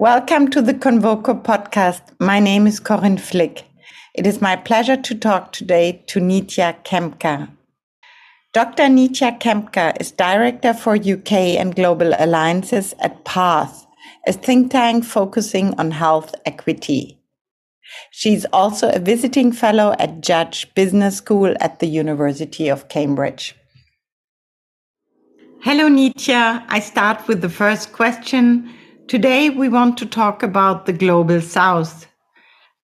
Welcome to the Convoco podcast. My name is Corinne Flick. It is my pleasure to talk today to Nitya Khemka. Dr. Nitya Khemka is Director for UK and Global Alliances at PATH, a think tank focusing on health equity. She's also a visiting fellow at Judge Business School at the University of Cambridge. Hello, Nitya. I start with the first question. Today, we want to talk about the global south.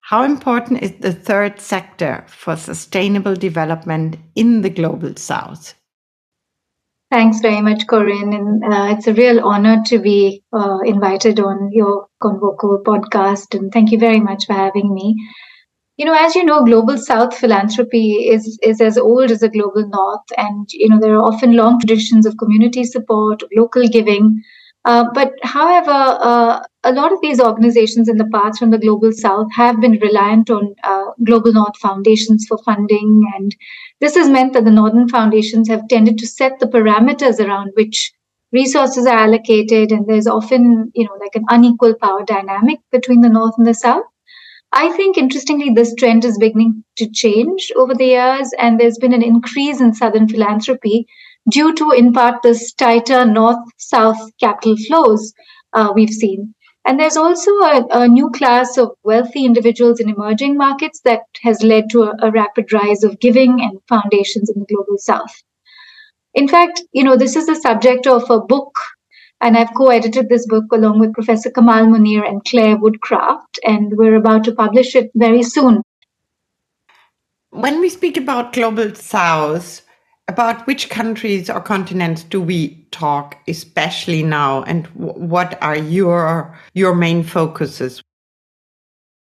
How important is the third sector for sustainable development in the global south? Thanks very much, Corinne. And uh, it's a real honor to be uh, invited on your Convoco podcast. And thank you very much for having me. You know, as you know, global South philanthropy is, is as old as the global North. And, you know, there are often long traditions of community support, local giving. Uh, but however, uh, a lot of these organizations in the past from the global south have been reliant on uh, global north foundations for funding. And this has meant that the northern foundations have tended to set the parameters around which resources are allocated. And there's often you know like an unequal power dynamic between the north and the south. I think interestingly this trend is beginning to change over the years. And there's been an increase in southern philanthropy due to in part this tighter north south capital flows uh, we've seen and there's also a, a, new class of wealthy individuals in emerging markets that has led to a, a rapid rise of giving and foundations in the global south. In fact, you know, this is the subject of a book, and I've co edited this book along with Professor Kamal Munir and Claire Woodcraft, and we're about to publish it very soon. When we speak about global south, about which countries or continents do we talk, especially now, and what are your your main focuses?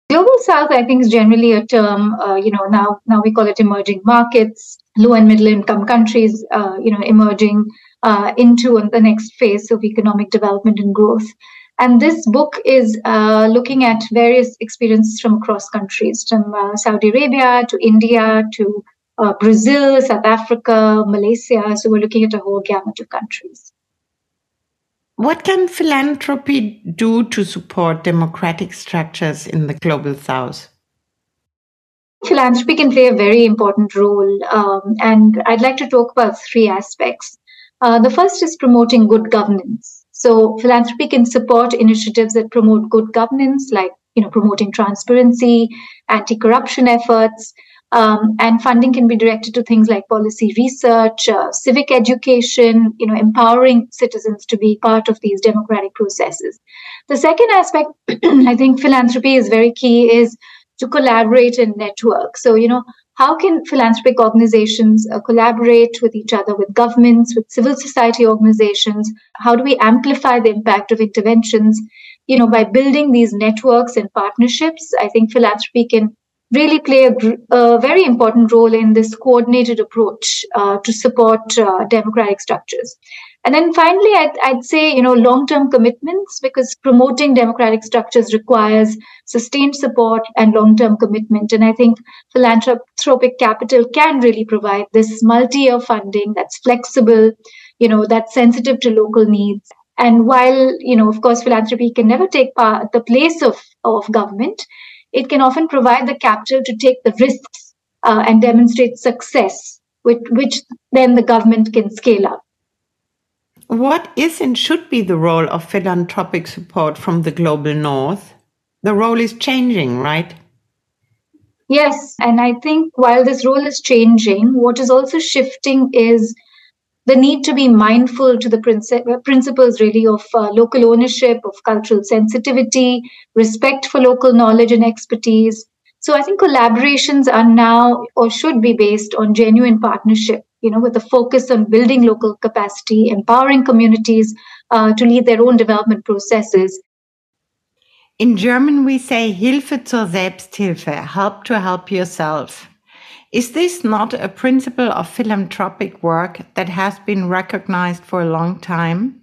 Global South, I think, is generally a term. Uh, you know, now now we call it emerging markets, low and middle income countries. Uh, you know, emerging uh, into the next phase of economic development and growth. And this book is uh, looking at various experiences from across countries, from uh, Saudi Arabia to India to uh, Brazil, South Africa, Malaysia. So we're looking at a whole gamut of countries. What can philanthropy do to support democratic structures in the global south? Philanthropy can play a very important role, um, and I'd like to talk about three aspects. Uh, the first is promoting good governance. So, philanthropy can support initiatives that promote good governance, like you know, promoting transparency, anti-corruption efforts, um, and funding can be directed to things like policy research, uh, civic education, you know, empowering citizens to be part of these democratic processes. The second aspect, I think philanthropy is very key, is to collaborate and network. So, you know, how can philanthropic organizations uh, collaborate with each other, with governments, with civil society organizations? How do we amplify the impact of interventions? You know, by building these networks and partnerships, I think philanthropy can really play a, a, very important role in this coordinated approach uh, to support uh, democratic structures. And then finally, I'd, I'd say, you know, long-term commitments because promoting democratic structures requires sustained support and long-term commitment. And I think philanthropic capital can really provide this multi-year funding that's flexible, you know, that's sensitive to local needs. And while, you know, of course, philanthropy can never take part, the place of, of government, it can often provide the capital to take the risks uh, and demonstrate success, with which then the government can scale up. What is and should be the role of philanthropic support from the global north? The role is changing, right? Yes, and I think while this role is changing, what is also shifting is the need to be mindful to the princi- principles really of uh, local ownership, of cultural sensitivity, respect for local knowledge and expertise. So I think collaborations are now or should be based on genuine partnership, you know, with a focus on building local capacity, empowering communities uh, to lead their own development processes. In German, we say Hilfe zur Selbsthilfe, help to help yourself. Is this not a principle of philanthropic work that has been recognized for a long time?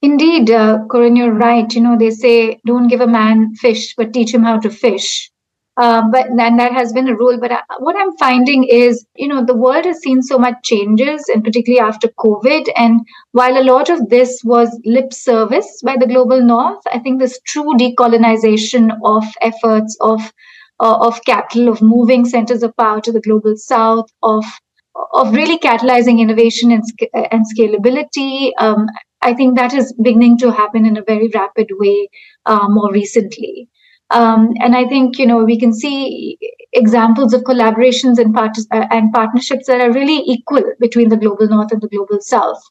Indeed, uh, Corinne, you're right. You know, they say don't give a man fish, but teach him how to fish. Uh, but and that has been a rule. But I, uh, what I'm finding is, you know, the world has seen so much changes, and particularly after COVID. And while a lot of this was lip service by the global north, I think this true decolonization of efforts of uh, of capital, of moving centers of power to the global south, of of really catalyzing innovation and, and scalability. Um, I think that is beginning to happen in a very rapid way uh, more recently. Um, and I think you know we can see examples of collaborations and, part- uh, and partnerships that are really equal between the global north and the global south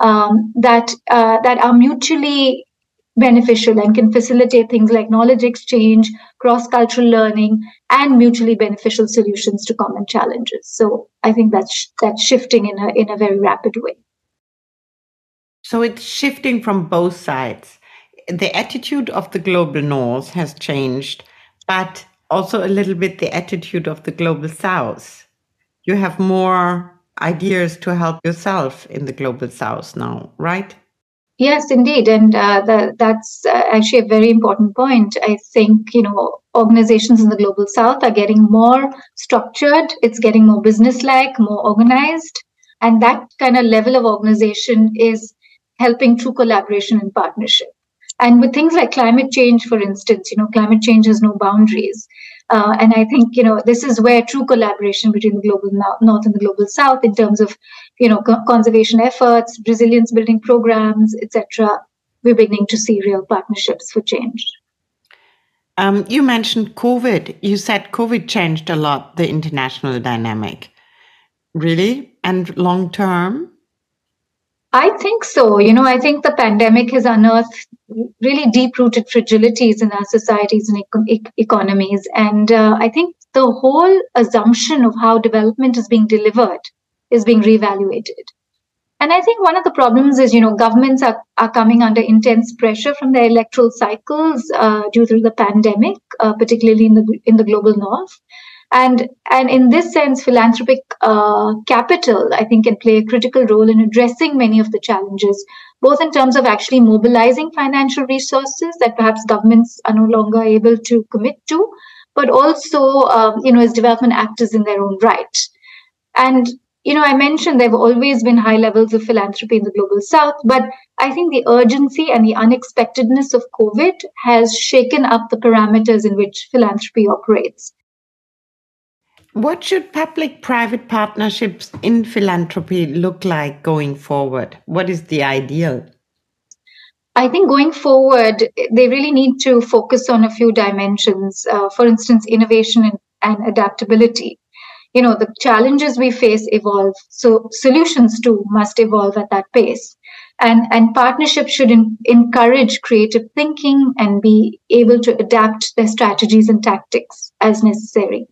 um, that uh, that are mutually beneficial and can facilitate things like knowledge exchange, cross cultural learning, and mutually beneficial solutions to common challenges. So I think that's that's shifting in a in a very rapid way. So it's shifting from both sides the attitude of the global north has changed, but also a little bit the attitude of the global south. You have more ideas to help yourself in the global south now, right? Yes, indeed, and uh, the, that's uh, actually a very important point. I think you know organizations in the global south are getting more structured. It's getting more business-like, more organized, and that kind of level of organization is helping through collaboration and partnership. And with things like climate change, for instance, you know, climate change has no boundaries. Uh, and I think you know this is where true collaboration between the global north and the global south, in terms of you know co- conservation efforts, resilience building programs, etc., we're beginning to see real partnerships for change. Um, you mentioned COVID. You said COVID changed a lot the international dynamic. Really, and long term. I think so. You know, I think the pandemic has unearthed really deep rooted fragilities in our societies and econ- economies. And uh, I think the whole assumption of how development is being delivered is being reevaluated. And I think one of the problems is, you know, governments are, are coming under intense pressure from their electoral cycles uh, due to the pandemic, uh, particularly in the in the global north and and in this sense philanthropic uh, capital i think can play a critical role in addressing many of the challenges both in terms of actually mobilizing financial resources that perhaps governments are no longer able to commit to but also um, you know as development actors in their own right. And you know i mentioned there have always been high levels of philanthropy in the global south but i think the urgency and the unexpectedness of covid has shaken up the parameters in which philanthropy operates what should public private partnerships in philanthropy look like going forward? What is the ideal? I think going forward, they really need to focus on a few dimensions. Uh, for instance, innovation and, and adaptability. You know, the challenges we face evolve, so solutions too must evolve at that pace. And, and partnerships should in, encourage creative thinking and be able to adapt their strategies and tactics as necessary.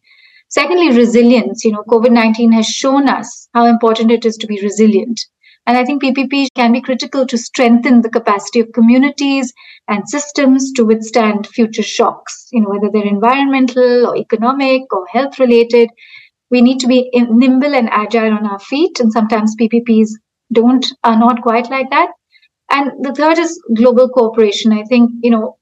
Secondly, resilience. You know, COVID 19 has shown us how important it is to be resilient. And I think PPP can be critical to strengthen the capacity of communities and systems to withstand future shocks, you know, whether they're environmental or economic or health related. We need to be nimble and agile on our feet. And sometimes PPPs don't, are not quite like that. And the third is global cooperation. I think, you know,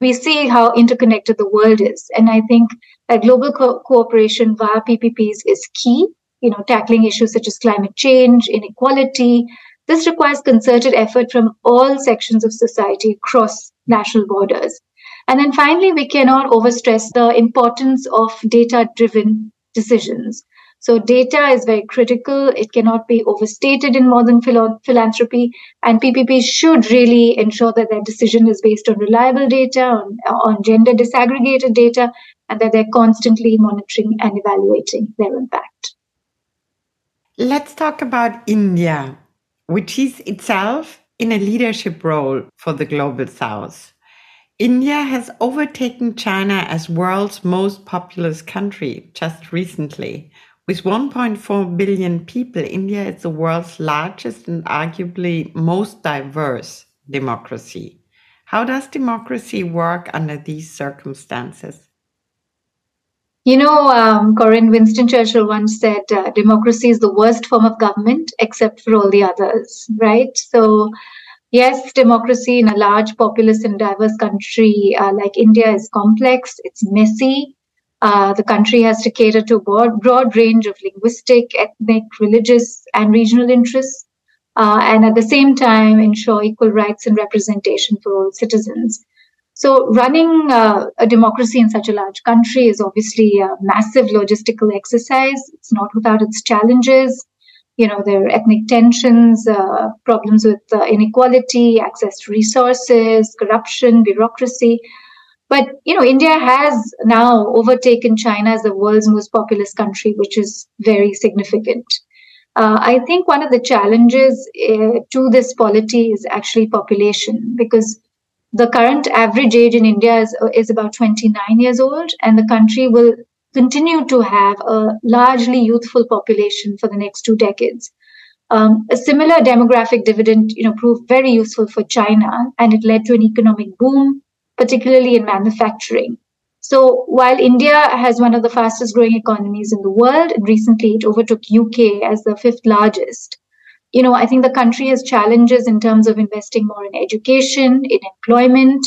we see how interconnected the world is. And I think that global co- cooperation via PPPs is key, you know, tackling issues such as climate change, inequality. This requires concerted effort from all sections of society across national borders. And then finally, we cannot overstress the importance of data driven decisions. So data is very critical. It cannot be overstated in modern philo- philanthropy. And PPP should really ensure that their decision is based on reliable data, on, on gender disaggregated data, and that they're constantly monitoring and evaluating their impact. Let's talk about India, which is itself in a leadership role for the global south. India has overtaken China as world's most populous country just recently, with 1.4 billion people, India is the world's largest and arguably most diverse democracy. How does democracy work under these circumstances? You know, um, Corinne Winston Churchill once said, uh, democracy is the worst form of government except for all the others, right? So, yes, democracy in a large, populous, and diverse country uh, like India is complex, it's messy, Uh, the country has to cater to a broad, broad range of linguistic, ethnic, religious, and regional interests, uh, and at the same time ensure equal rights and representation for all citizens. So, running uh, a democracy in such a large country is obviously a massive logistical exercise. It's not without its challenges. You know, there are ethnic tensions, uh, problems with uh, inequality, access to resources, corruption, bureaucracy. But, you know, India has now overtaken China as the world's most populous country, which is very significant. Uh, I think one of the challenges uh, to this polity is actually population because the current average age in India is, is about 29 years old, and the country will continue to have a largely youthful population for the next two decades. Um, a similar demographic dividend, you know, proved very useful for China, and it led to an economic boom, particularly in manufacturing. So while India has one of the fastest growing economies in the world, and recently it overtook UK as the fifth largest, you know, I think the country has challenges in terms of investing more in education, in employment,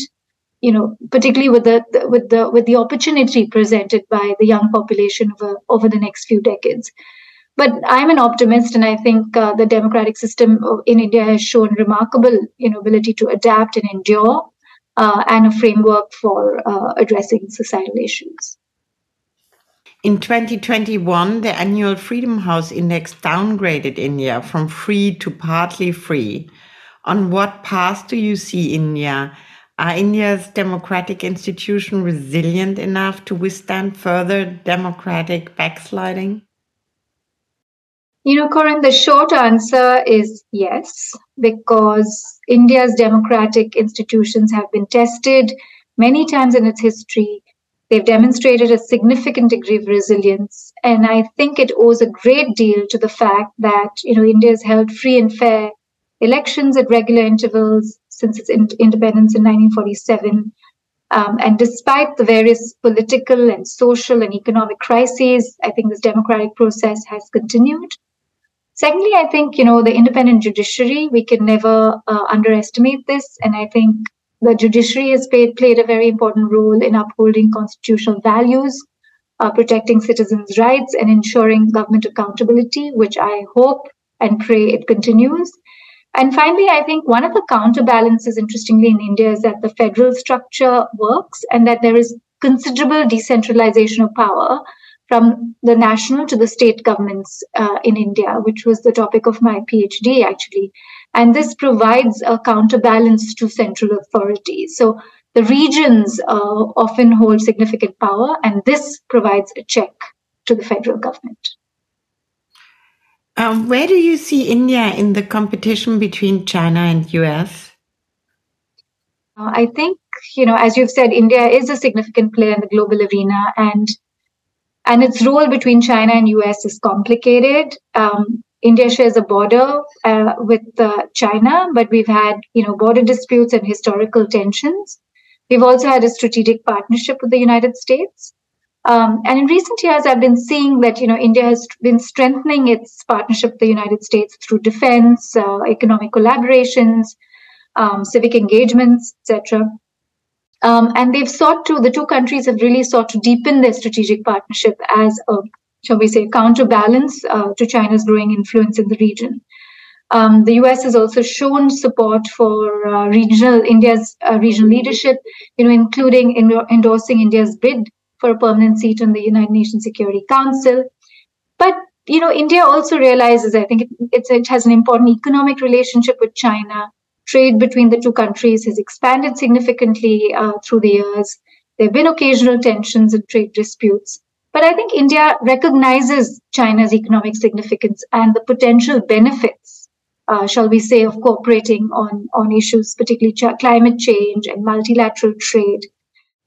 you know, particularly with the, the with the with the opportunity presented by the young population over over the next few decades. But I'm an optimist, and I think uh, the democratic system in India has shown remarkable, you know, ability to adapt and endure, uh, and a framework for uh, addressing societal issues. In 2021, the annual Freedom House Index downgraded India from free to partly free. On what path do you see India? Are India's democratic institutions resilient enough to withstand further democratic backsliding? You know, Corinne, the short answer is yes, because India's democratic institutions have been tested many times in its history They've demonstrated a significant degree of resilience. And I think it owes a great deal to the fact that, you know, India has held free and fair elections at regular intervals since its in- independence in 1947. Um, and despite the various political and social and economic crises, I think this democratic process has continued. Secondly, I think, you know, the independent judiciary, we can never uh, underestimate this. And I think the judiciary has played, played a very important role in upholding constitutional values, uh, protecting citizens' rights, and ensuring government accountability, which I hope and pray it continues. And finally, I think one of the counterbalances, interestingly, in India is that the federal structure works and that there is considerable decentralization of power from the national to the state governments uh, in India, which was the topic of my PhD actually. And this provides a counterbalance to central authority. So the regions uh, often hold significant power, and this provides a check to the federal government. Um, where do you see India in the competition between China and US? Uh, I think, you know, as you've said, India is a significant player in the global arena, and and its role between China and US is complicated. Um, India shares a border uh, with uh, China, but we've had you know border disputes and historical tensions. We've also had a strategic partnership with the United States. Um, and in recent years, I've been seeing that you know India has been strengthening its partnership with the United States through defense, uh, economic collaborations, um, civic engagements, etc. Um, and they've sought to, the two countries have really sought to deepen their strategic partnership as a, shall we say, counterbalance uh, to China's growing influence in the region. Um, the US has also shown support for uh, regional India's uh, regional leadership, you know, including in, endorsing India's bid for a permanent seat on the United Nations Security Council. But you know, India also realizes, I think, it, it has an important economic relationship with China trade between the two countries has expanded significantly uh, through the years. There have been occasional tensions and trade disputes. But I think India recognizes China's economic significance and the potential benefits, uh, shall we say, of cooperating on, on issues, particularly ch- climate change and multilateral trade.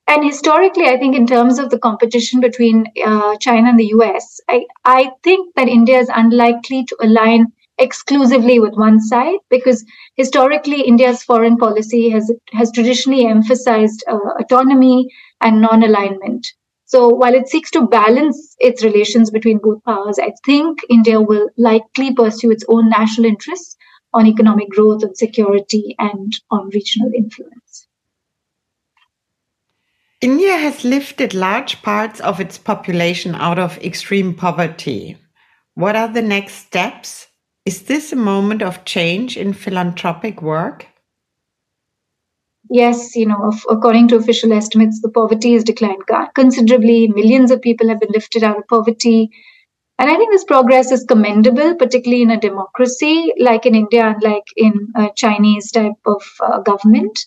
And historically, I think in terms of the competition between uh, China and the US, I, I think that India is unlikely to align exclusively with one side because historically india's foreign policy has has traditionally emphasized uh, autonomy and non-alignment so while it seeks to balance its relations between both powers i think india will likely pursue its own national interests on economic growth and security and on regional influence India has lifted large parts of its population out of extreme poverty. What are the next steps? Is this a moment of change in philanthropic work? Yes, you know, according to official estimates, the poverty has declined considerably. Millions of people have been lifted out of poverty. And I think this progress is commendable, particularly in a democracy like in India, and like in a Chinese type of uh, government.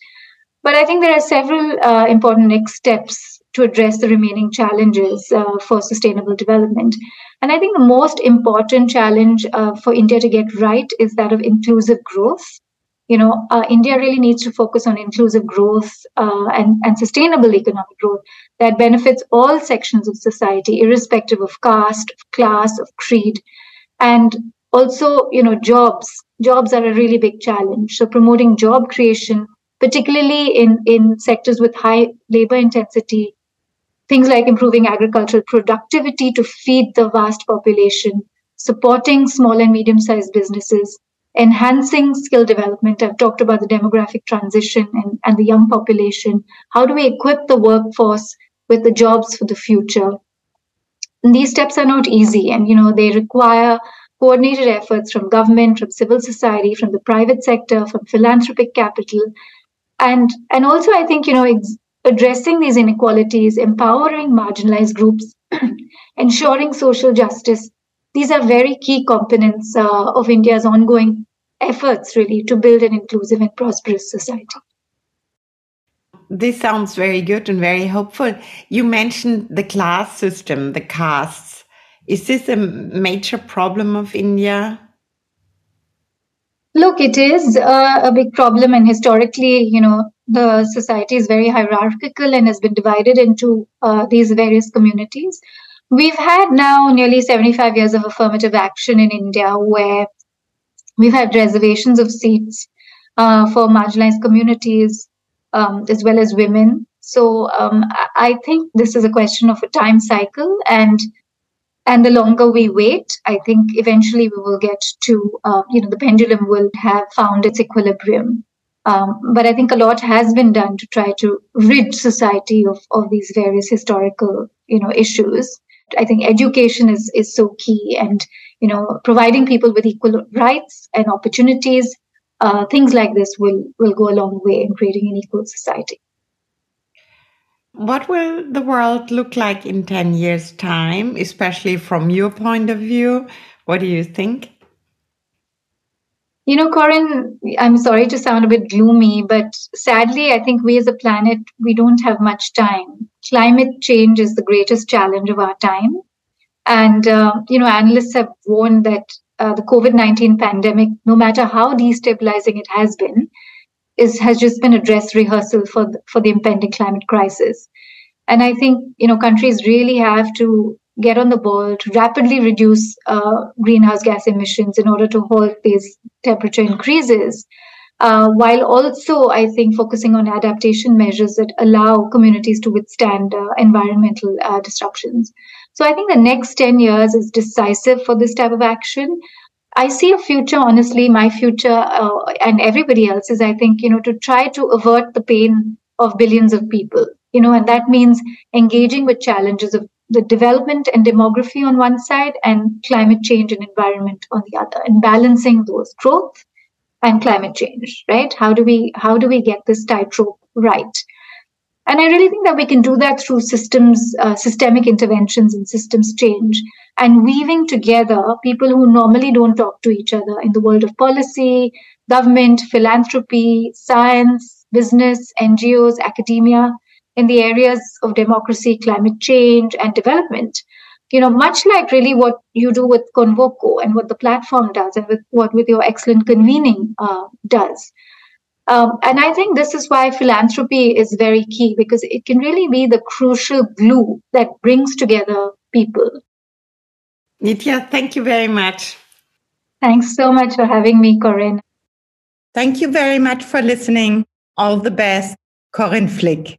But I think there are several uh, important next steps to address the remaining challenges uh, for sustainable development. And I think the most important challenge uh, for India to get right is that of inclusive growth. You know, uh, India really needs to focus on inclusive growth uh, and, and sustainable economic growth that benefits all sections of society, irrespective of caste, of class, of creed. And also, you know, jobs. Jobs are a really big challenge. So promoting job creation particularly in, in sectors with high labor intensity, things like improving agricultural productivity to feed the vast population, supporting small and medium sized businesses, enhancing skill development. I've talked about the demographic transition and, and the young population. How do we equip the workforce with the jobs for the future? And these steps are not easy and you know they require coordinated efforts from government, from civil society, from the private sector, from philanthropic capital, and and also i think you know ex- addressing these inequalities empowering marginalized groups ensuring social justice these are very key components uh, of india's ongoing efforts really to build an inclusive and prosperous society. This sounds very good and very hopeful. You mentioned the class system the castes. Is this a major problem of india? Look, it is uh, a big problem, and historically, you know, the society is very hierarchical and has been divided into uh, these various communities. We've had now nearly 75 years of affirmative action in India where we've had reservations of seats uh, for marginalized communities um, as well as women. So um, I think this is a question of a time cycle, and and the longer we wait i think eventually we will get to uh, you know the pendulum will have found its equilibrium um, but i think a lot has been done to try to rid society of, of these various historical you know issues i think education is is so key and you know providing people with equal rights and opportunities uh, things like this will will go a long way in creating an equal society what will the world look like in 10 years' time, especially from your point of view? What do you think? You know, Corinne, I'm sorry to sound a bit gloomy, but sadly, I think we as a planet, we don't have much time. Climate change is the greatest challenge of our time. And, uh, you know, analysts have warned that uh, the COVID 19 pandemic, no matter how destabilizing it has been, is has just been a dress rehearsal for the, for the impending climate crisis. And I think you know countries really have to get on the ball to rapidly reduce uh, greenhouse gas emissions in order to halt these temperature increases. Uh, while also, I think, focusing on adaptation measures that allow communities to withstand uh, environmental uh, disruptions. So I think the next 10 years is decisive for this type of action. I see a future, honestly, my future uh, and everybody else's, I think, you know, to try to avert the pain of billions of people, you know, and that means engaging with challenges of the development and demography on one side and climate change and environment on the other and balancing those growth and climate change, right? How do we, how do we get this tightrope right? And I really think that we can do that through systems, uh, systemic interventions and systems change and weaving together people who normally don't talk to each other in the world of policy, government, philanthropy, science, business, NGOs, academia, in the areas of democracy, climate change, and development. You know, much like really what you do with Convoco and what the platform does, and with what with your excellent convening uh, does. Um, and I think this is why philanthropy is very key because it can really be the crucial glue that brings together people Nitya, thank you very much. Thanks so much for having me, Corinne. Thank you very much for listening. All the best, Corinne Flick.